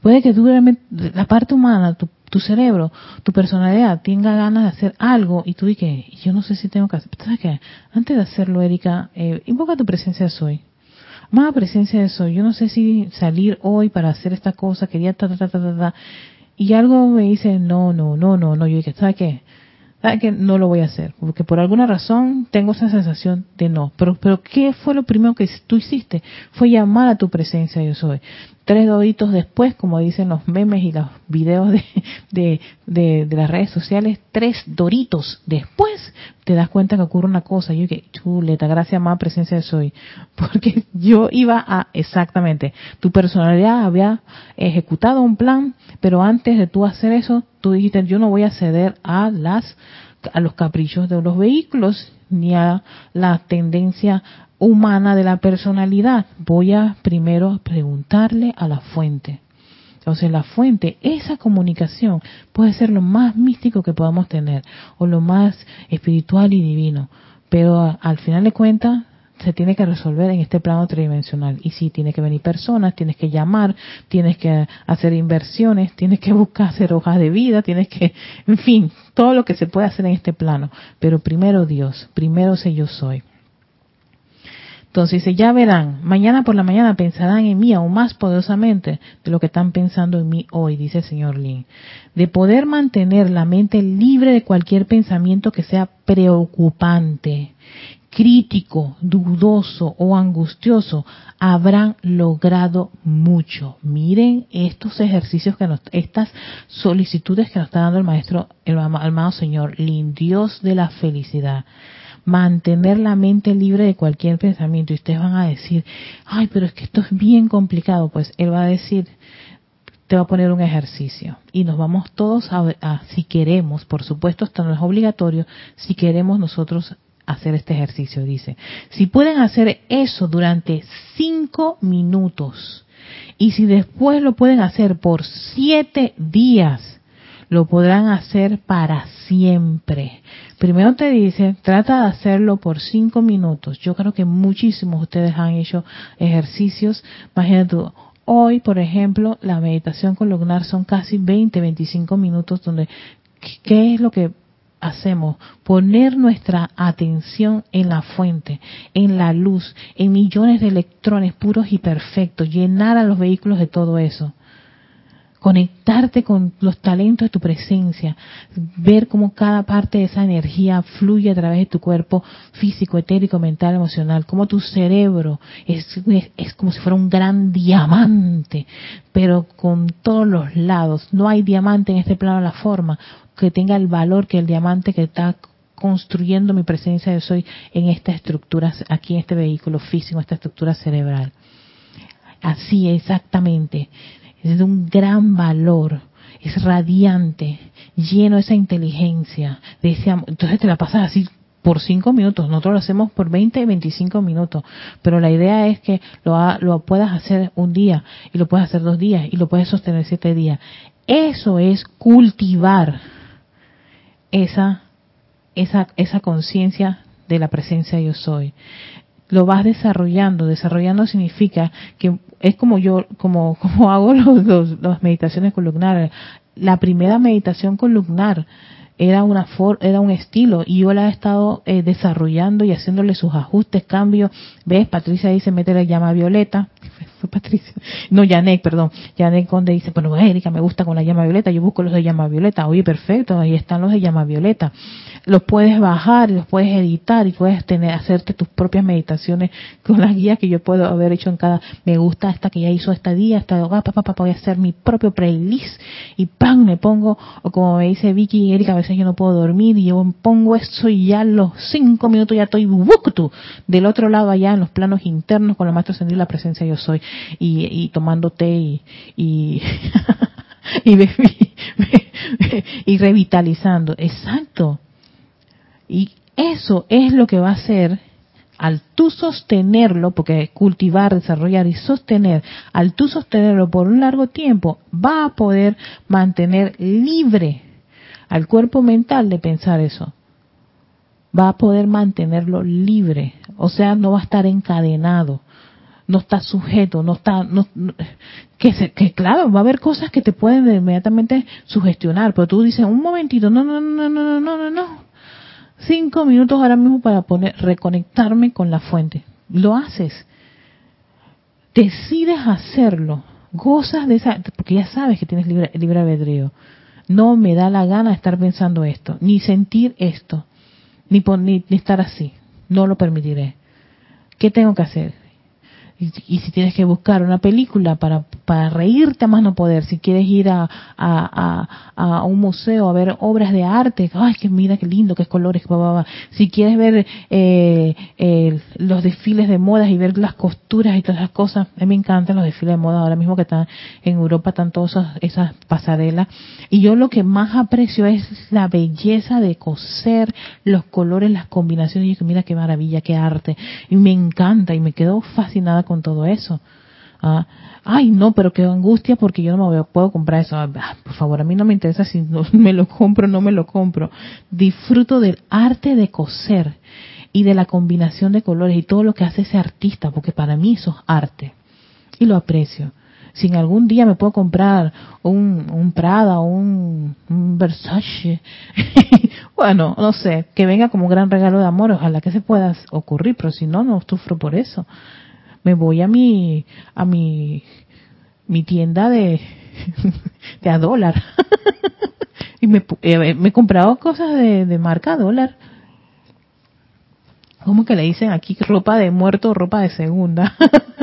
Puede que tú, la parte humana, tu, tu cerebro, tu personalidad tenga ganas de hacer algo y tú dices, yo no sé si tengo que hacer. ¿Sabes qué? Antes de hacerlo, Erika, eh, invoca tu presencia soy más presencia de eso, yo no sé si salir hoy para hacer esta cosa, quería ta, ta, ta, ta, ta, y algo me dice, no, no, no, no, no, yo dije, ¿sabes qué? ¿Sabes qué? No lo voy a hacer, porque por alguna razón tengo esa sensación de no. Pero, pero ¿qué fue lo primero que tú hiciste? Fue llamar a tu presencia, yo soy tres doritos después, como dicen los memes y los videos de, de, las redes sociales, tres doritos después te das cuenta que ocurre una cosa. Yo que chuleta, gracias más presencia de soy. Porque yo iba a, exactamente, tu personalidad había ejecutado un plan, pero antes de tú hacer eso, tú dijiste, yo no voy a ceder a las a los caprichos de los vehículos ni a la tendencia humana de la personalidad. Voy a primero preguntarle a la fuente. Entonces la fuente, esa comunicación puede ser lo más místico que podamos tener o lo más espiritual y divino, pero al final de cuentas se tiene que resolver en este plano tridimensional. Y sí, tiene que venir personas, tienes que llamar, tienes que hacer inversiones, tienes que buscar hacer hojas de vida, tienes que, en fin, todo lo que se puede hacer en este plano. Pero primero Dios, primero sé yo soy. Entonces dice, ya verán, mañana por la mañana pensarán en mí aún más poderosamente de lo que están pensando en mí hoy, dice el señor Lin. De poder mantener la mente libre de cualquier pensamiento que sea preocupante, crítico, dudoso o angustioso, habrán logrado mucho. Miren estos ejercicios que nos, estas solicitudes que nos está dando el maestro, el amado señor Lin, Dios de la felicidad mantener la mente libre de cualquier pensamiento. Y ustedes van a decir, ay, pero es que esto es bien complicado. Pues él va a decir, te va a poner un ejercicio. Y nos vamos todos a, si queremos, por supuesto, esto no es obligatorio, si queremos nosotros hacer este ejercicio. Dice, si pueden hacer eso durante cinco minutos y si después lo pueden hacer por siete días, lo podrán hacer para siempre. Primero te dice, trata de hacerlo por cinco minutos. Yo creo que muchísimos de ustedes han hecho ejercicios. Imagínate hoy, por ejemplo, la meditación columnar son casi 20, 25 minutos donde ¿qué es lo que hacemos, poner nuestra atención en la fuente, en la luz, en millones de electrones puros y perfectos, llenar a los vehículos de todo eso conectarte con los talentos de tu presencia, ver cómo cada parte de esa energía fluye a través de tu cuerpo físico, etérico, mental, emocional, cómo tu cerebro es, es, como si fuera un gran diamante, pero con todos los lados. No hay diamante en este plano de la forma que tenga el valor que el diamante que está construyendo mi presencia yo soy en esta estructura, aquí en este vehículo físico, esta estructura cerebral. Así exactamente es de un gran valor, es radiante, lleno de esa inteligencia, de ese Entonces te la pasas así por cinco minutos, nosotros lo hacemos por 20 y 25 minutos, pero la idea es que lo, lo puedas hacer un día, y lo puedes hacer dos días, y lo puedes sostener siete días. Eso es cultivar esa, esa, esa conciencia de la presencia yo soy lo vas desarrollando. Desarrollando significa que es como yo, como, como hago los, las meditaciones columnares. La primera meditación columnar era una for, era un estilo y yo la he estado eh, desarrollando y haciéndole sus ajustes, cambios. ¿Ves? Patricia dice, mete la llama violeta. Fue Patricia. No, Janek, perdón. Janek Conde dice, bueno, Erika, me gusta con la llama violeta. Yo busco los de llama violeta. Oye, perfecto, ahí están los de llama violeta los puedes bajar, los puedes editar y puedes tener, hacerte tus propias meditaciones con las guías que yo puedo haber hecho en cada, me gusta esta que ya hizo esta día, ah, papá, papá, voy a hacer mi propio playlist y ¡pam! me pongo, o como me dice Vicky y Erika, yo no puedo dormir y yo pongo eso y ya los cinco minutos ya estoy del otro lado allá en los planos internos con la maestro sentir la presencia yo soy y, y tomando té y, y y, y revitalizando. Exacto. Y eso es lo que va a hacer al tú sostenerlo, porque cultivar, desarrollar y sostener, al tú sostenerlo por un largo tiempo, va a poder mantener libre al cuerpo mental de pensar eso. Va a poder mantenerlo libre, o sea, no va a estar encadenado, no está sujeto, no está, no, que, se, que claro, va a haber cosas que te pueden inmediatamente sugestionar, pero tú dices, un momentito, no, no, no, no, no, no, no, cinco minutos ahora mismo para poner, reconectarme con la fuente. Lo haces, decides hacerlo, gozas de esa, porque ya sabes que tienes libre, libre albedrío no me da la gana estar pensando esto, ni sentir esto, ni, ni, ni estar así. No lo permitiré. ¿Qué tengo que hacer? Y, si tienes que buscar una película para, para reírte a más no poder, si quieres ir a, a, a, un museo a ver obras de arte, ay, que mira qué lindo, qué colores, va, si quieres ver eh, eh, los desfiles de modas y ver las costuras y todas esas cosas, a mí me encantan los desfiles de moda, ahora mismo que están en Europa, están todas esas, pasarelas, y yo lo que más aprecio es la belleza de coser los colores, las combinaciones, y mira qué maravilla, qué arte, y me encanta, y me quedo fascinada con todo eso. Ah, ay, no, pero qué angustia porque yo no me puedo comprar eso. Ah, por favor, a mí no me interesa si no me lo compro no me lo compro. Disfruto del arte de coser y de la combinación de colores y todo lo que hace ese artista, porque para mí eso es arte. Y lo aprecio. Si en algún día me puedo comprar un, un Prada o un, un Versace, bueno, no sé, que venga como un gran regalo de amor, ojalá que se pueda ocurrir, pero si no, no sufro por eso me voy a mi a mi mi tienda de de a dólar y me, eh, me he comprado cosas de, de marca dólar ¿Cómo que le dicen aquí ropa de muerto o ropa de segunda?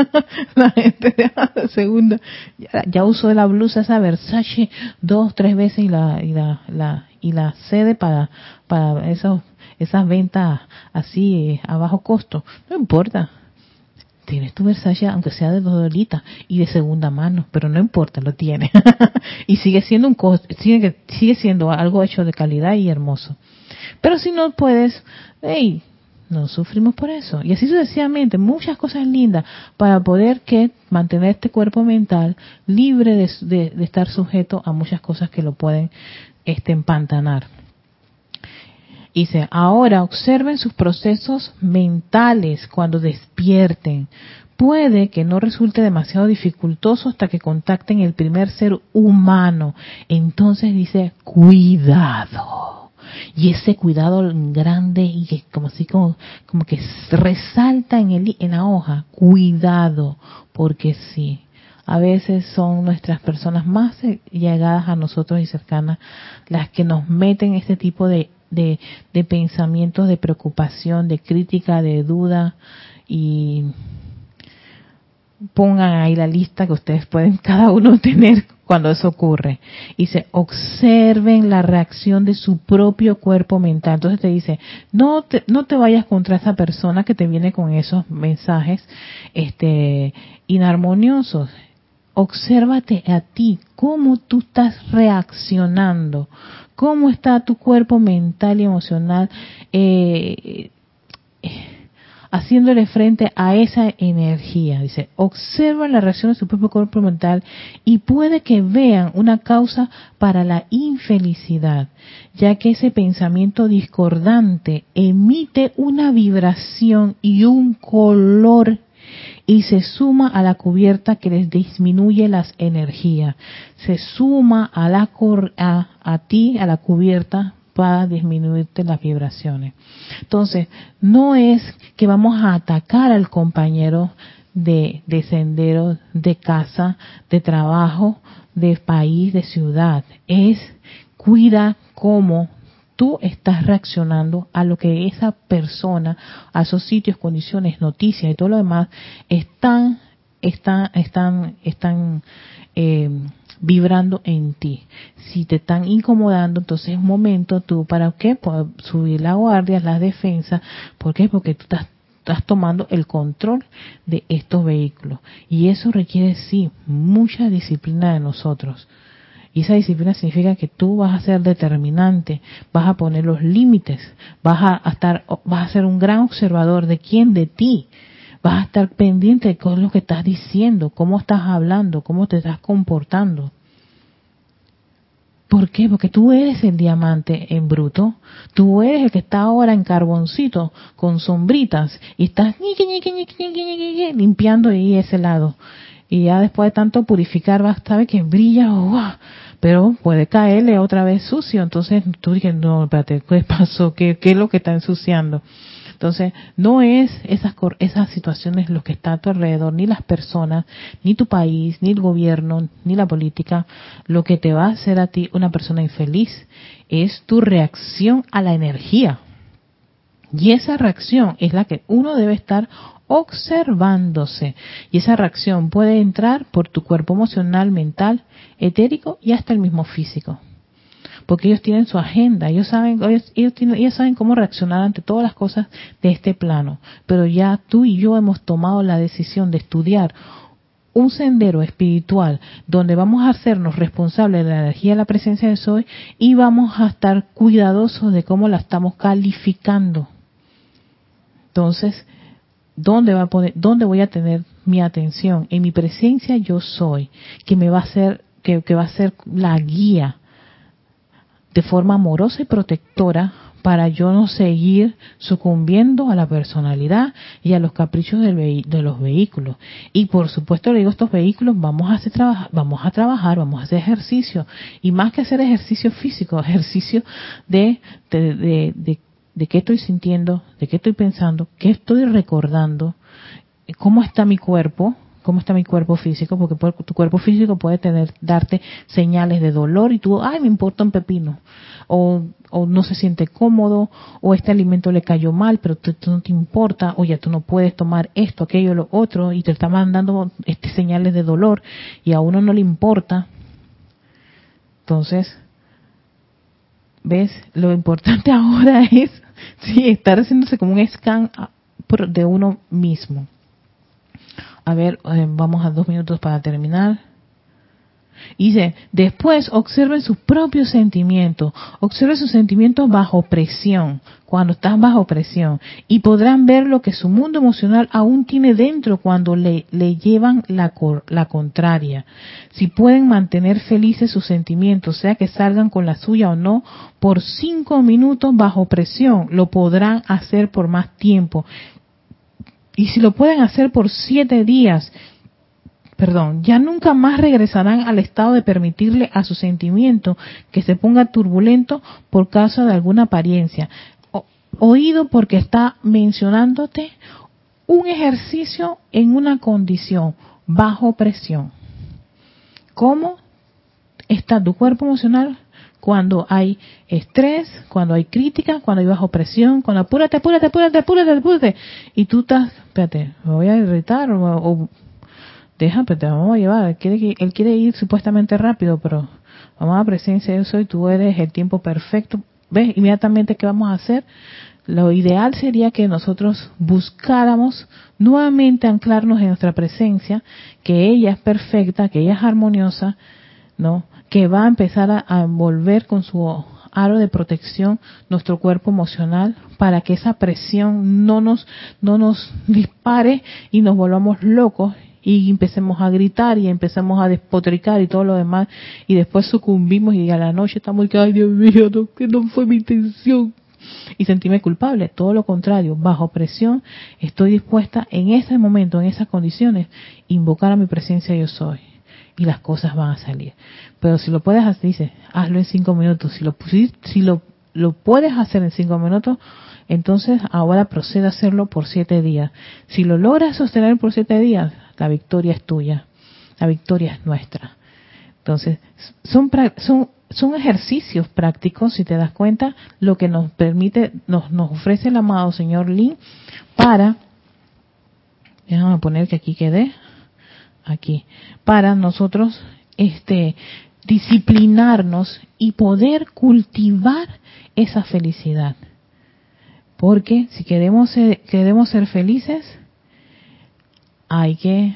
la gente de segunda. Ya, ya usó la blusa esa Versace dos, tres veces y la, y la, la, y la cede para, para esos, esas ventas así eh, a bajo costo. No importa tienes tu Versace, aunque sea de dos dolitas y de segunda mano, pero no importa, lo tiene. y sigue siendo un sigue, sigue siendo algo hecho de calidad y hermoso. Pero si no puedes, hey, no sufrimos por eso. Y así sucesivamente, muchas cosas lindas para poder que mantener este cuerpo mental libre de, de estar sujeto a muchas cosas que lo pueden este, empantanar. Dice, ahora observen sus procesos mentales cuando despierten. Puede que no resulte demasiado dificultoso hasta que contacten el primer ser humano. Entonces dice, cuidado. y ese cuidado grande y como así como, como que resalta en, el, en la hoja, cuidado, porque sí, a veces son nuestras personas más llegadas a nosotros y cercanas las que nos meten este tipo de, de, de pensamientos de preocupación, de crítica, de duda y pongan ahí la lista que ustedes pueden cada uno tener cuando eso ocurre. Y se observen la reacción de su propio cuerpo mental. Entonces te dice, no te, no te vayas contra esa persona que te viene con esos mensajes este, inarmoniosos. Obsérvate a ti, cómo tú estás reaccionando, cómo está tu cuerpo mental y emocional. Eh, haciéndole frente a esa energía. Dice, observa la reacción de su propio cuerpo mental y puede que vean una causa para la infelicidad, ya que ese pensamiento discordante emite una vibración y un color y se suma a la cubierta que les disminuye las energías. Se suma a, la, a, a ti, a la cubierta, para disminuirte las vibraciones. Entonces, no es que vamos a atacar al compañero de, de sendero, de casa, de trabajo, de país, de ciudad. Es cuida cómo tú estás reaccionando a lo que esa persona, a esos sitios, condiciones, noticias y todo lo demás están, están, están, están eh, vibrando en ti. Si te están incomodando, entonces es momento tú, ¿para qué? Pues subir la guardia, la defensa. ¿Por qué? Porque tú estás, estás tomando el control de estos vehículos. Y eso requiere, sí, mucha disciplina de nosotros. Y esa disciplina significa que tú vas a ser determinante, vas a poner los límites, vas a, estar, vas a ser un gran observador de quién, de ti, vas a estar pendiente de es lo que estás diciendo, cómo estás hablando, cómo te estás comportando. ¿Por qué? Porque tú eres el diamante en bruto. Tú eres el que está ahora en carboncito con sombritas y estás limpiando ahí ese lado. Y ya después de tanto purificar vas a ver que brilla, pero puede caerle otra vez sucio. Entonces tú dices, no, espérate, ¿qué pasó? ¿Qué, ¿Qué es lo que está ensuciando? Entonces, no es esas, esas situaciones lo que está a tu alrededor, ni las personas, ni tu país, ni el gobierno, ni la política. Lo que te va a hacer a ti una persona infeliz es tu reacción a la energía. Y esa reacción es la que uno debe estar observándose. Y esa reacción puede entrar por tu cuerpo emocional, mental, etérico y hasta el mismo físico porque ellos tienen su agenda, ellos saben, ellos, tienen, ellos saben cómo reaccionar ante todas las cosas de este plano, pero ya tú y yo hemos tomado la decisión de estudiar un sendero espiritual donde vamos a hacernos responsables de la energía de la presencia de Soy y vamos a estar cuidadosos de cómo la estamos calificando. Entonces, ¿dónde, va a poner, ¿dónde voy a tener mi atención? En mi presencia yo soy, que me va a ser, que, que va a ser la guía de forma amorosa y protectora para yo no seguir sucumbiendo a la personalidad y a los caprichos de los vehículos. Y por supuesto le digo estos vehículos, vamos a hacer vamos a trabajar, vamos a hacer ejercicio. Y más que hacer ejercicio físico, ejercicio de, de, de, de qué estoy sintiendo, de qué estoy pensando, qué estoy recordando, cómo está mi cuerpo, cómo está mi cuerpo físico, porque tu cuerpo físico puede tener, darte señales de dolor y tú, ay, me importa un pepino, o, o no se siente cómodo, o este alimento le cayó mal, pero tú, no te importa, o ya tú no puedes tomar esto, aquello, lo otro, y te está mandando este, señales de dolor, y a uno no le importa. Entonces, ¿ves? Lo importante ahora es, sí, estar haciéndose como un scan de uno mismo. A ver, eh, vamos a dos minutos para terminar. Dice, después observen sus propios sentimientos, observen sus sentimientos bajo presión, cuando estás bajo presión, y podrán ver lo que su mundo emocional aún tiene dentro cuando le, le llevan la, la contraria. Si pueden mantener felices sus sentimientos, sea que salgan con la suya o no, por cinco minutos bajo presión, lo podrán hacer por más tiempo. Y si lo pueden hacer por siete días, perdón, ya nunca más regresarán al estado de permitirle a su sentimiento que se ponga turbulento por causa de alguna apariencia. oído porque está mencionándote un ejercicio en una condición bajo presión. ¿Cómo está tu cuerpo emocional cuando hay estrés, cuando hay crítica, cuando hay bajo presión, cuando apúrate, apúrate, apúrate, apúrate, apúrate, y tú estás, espérate, me voy a irritar o, o deja, pero te vamos a llevar, él quiere, él quiere ir supuestamente rápido, pero vamos a presencia de eso y tú eres el tiempo perfecto. ¿Ves? Inmediatamente, ¿qué vamos a hacer? Lo ideal sería que nosotros buscáramos nuevamente anclarnos en nuestra presencia, que ella es perfecta, que ella es armoniosa, ¿no? Que va a empezar a, envolver con su aro de protección nuestro cuerpo emocional para que esa presión no nos no nos dispare y nos volvamos locos y empecemos a gritar y empezamos a despotricar y todo lo demás y después sucumbimos y a la noche estamos que ay Dios mío no, que no fue mi intención y sentirme culpable todo lo contrario bajo presión estoy dispuesta en ese momento en esas condiciones invocar a mi presencia yo soy y las cosas van a salir. Pero si lo puedes hacer hazlo en cinco minutos si lo si lo lo puedes hacer en cinco minutos entonces ahora procede a hacerlo por siete días si lo logras sostener por siete días la victoria es tuya, la victoria es nuestra. Entonces, son, son, son ejercicios prácticos, si te das cuenta, lo que nos permite, nos, nos ofrece el amado señor Lin para, déjame poner que aquí quede, aquí, para nosotros, este, disciplinarnos y poder cultivar esa felicidad. Porque si queremos queremos ser felices, hay que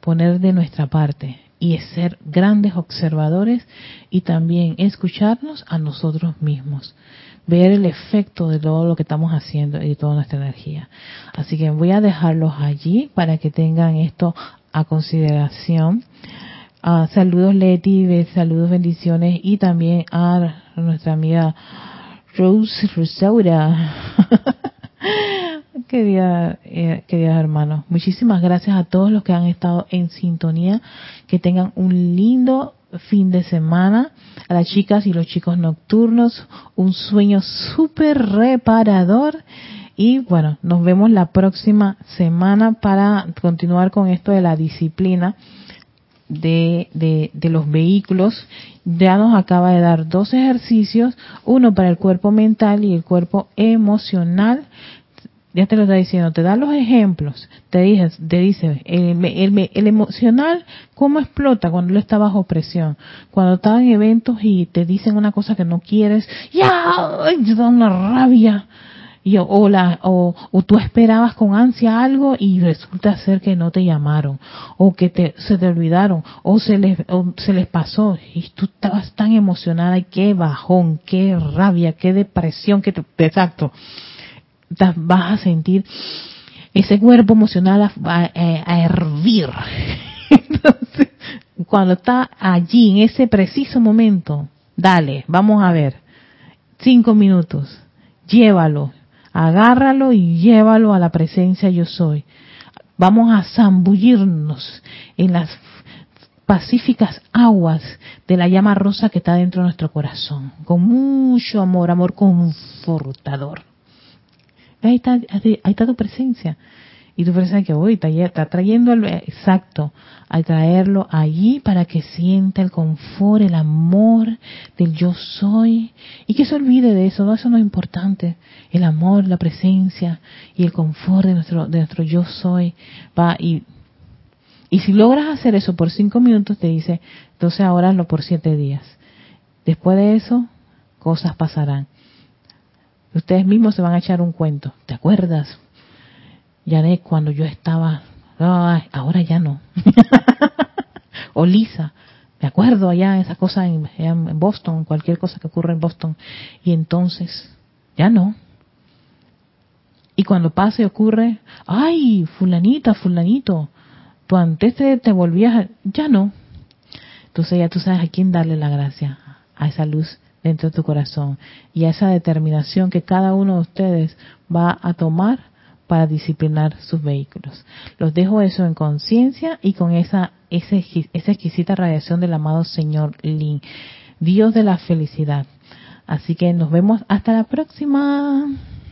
poner de nuestra parte y ser grandes observadores y también escucharnos a nosotros mismos, ver el efecto de todo lo que estamos haciendo y de toda nuestra energía. Así que voy a dejarlos allí para que tengan esto a consideración. Uh, saludos Leti, saludos bendiciones y también a nuestra amiga Rose Rosaura. Querida, eh, queridas hermanos, muchísimas gracias a todos los que han estado en sintonía. Que tengan un lindo fin de semana. A las chicas y los chicos nocturnos, un sueño súper reparador. Y bueno, nos vemos la próxima semana para continuar con esto de la disciplina de, de, de, los vehículos. Ya nos acaba de dar dos ejercicios, uno para el cuerpo mental y el cuerpo emocional ya te lo está diciendo, te da los ejemplos, te dice, te dice el, el, emocional, cómo explota cuando él está bajo presión, cuando está en eventos y te dicen una cosa que no quieres, ya, te da una rabia, y, o, la, o, tú esperabas con ansia algo y resulta ser que no te llamaron, o que te, se te olvidaron, o se les, o se les pasó, y tú estabas tan emocionada y qué bajón, qué rabia, qué depresión, qué, exacto. Vas a sentir ese cuerpo emocional a, hervir. Entonces, cuando está allí, en ese preciso momento, dale, vamos a ver, cinco minutos, llévalo, agárralo y llévalo a la presencia yo soy. Vamos a zambullirnos en las pacíficas aguas de la llama rosa que está dentro de nuestro corazón, con mucho amor, amor confortador ahí está, ahí está tu presencia. Y tu presencia que hoy está, trayendo el, exacto, al traerlo allí para que sienta el confort, el amor del yo soy y que se olvide de eso, no, eso no es importante. El amor, la presencia y el confort de nuestro, de nuestro yo soy va y y si logras hacer eso por cinco minutos, te dice, entonces ahora lo por siete días. Después de eso, cosas pasarán. Ustedes mismos se van a echar un cuento. ¿Te acuerdas? Yané, cuando yo estaba, ahora ya no. o Lisa, me acuerdo allá esa cosa en, Boston, cualquier cosa que ocurre en Boston. Y entonces, ya no. Y cuando pase ocurre, ay, fulanita, fulanito, tú antes te, te volvías, ya no. Entonces ya tú sabes a quién darle la gracia, a esa luz dentro de tu corazón y esa determinación que cada uno de ustedes va a tomar para disciplinar sus vehículos. Los dejo eso en conciencia y con esa, esa, exquisita radiación del amado Señor Lin, Dios de la felicidad. Así que nos vemos hasta la próxima.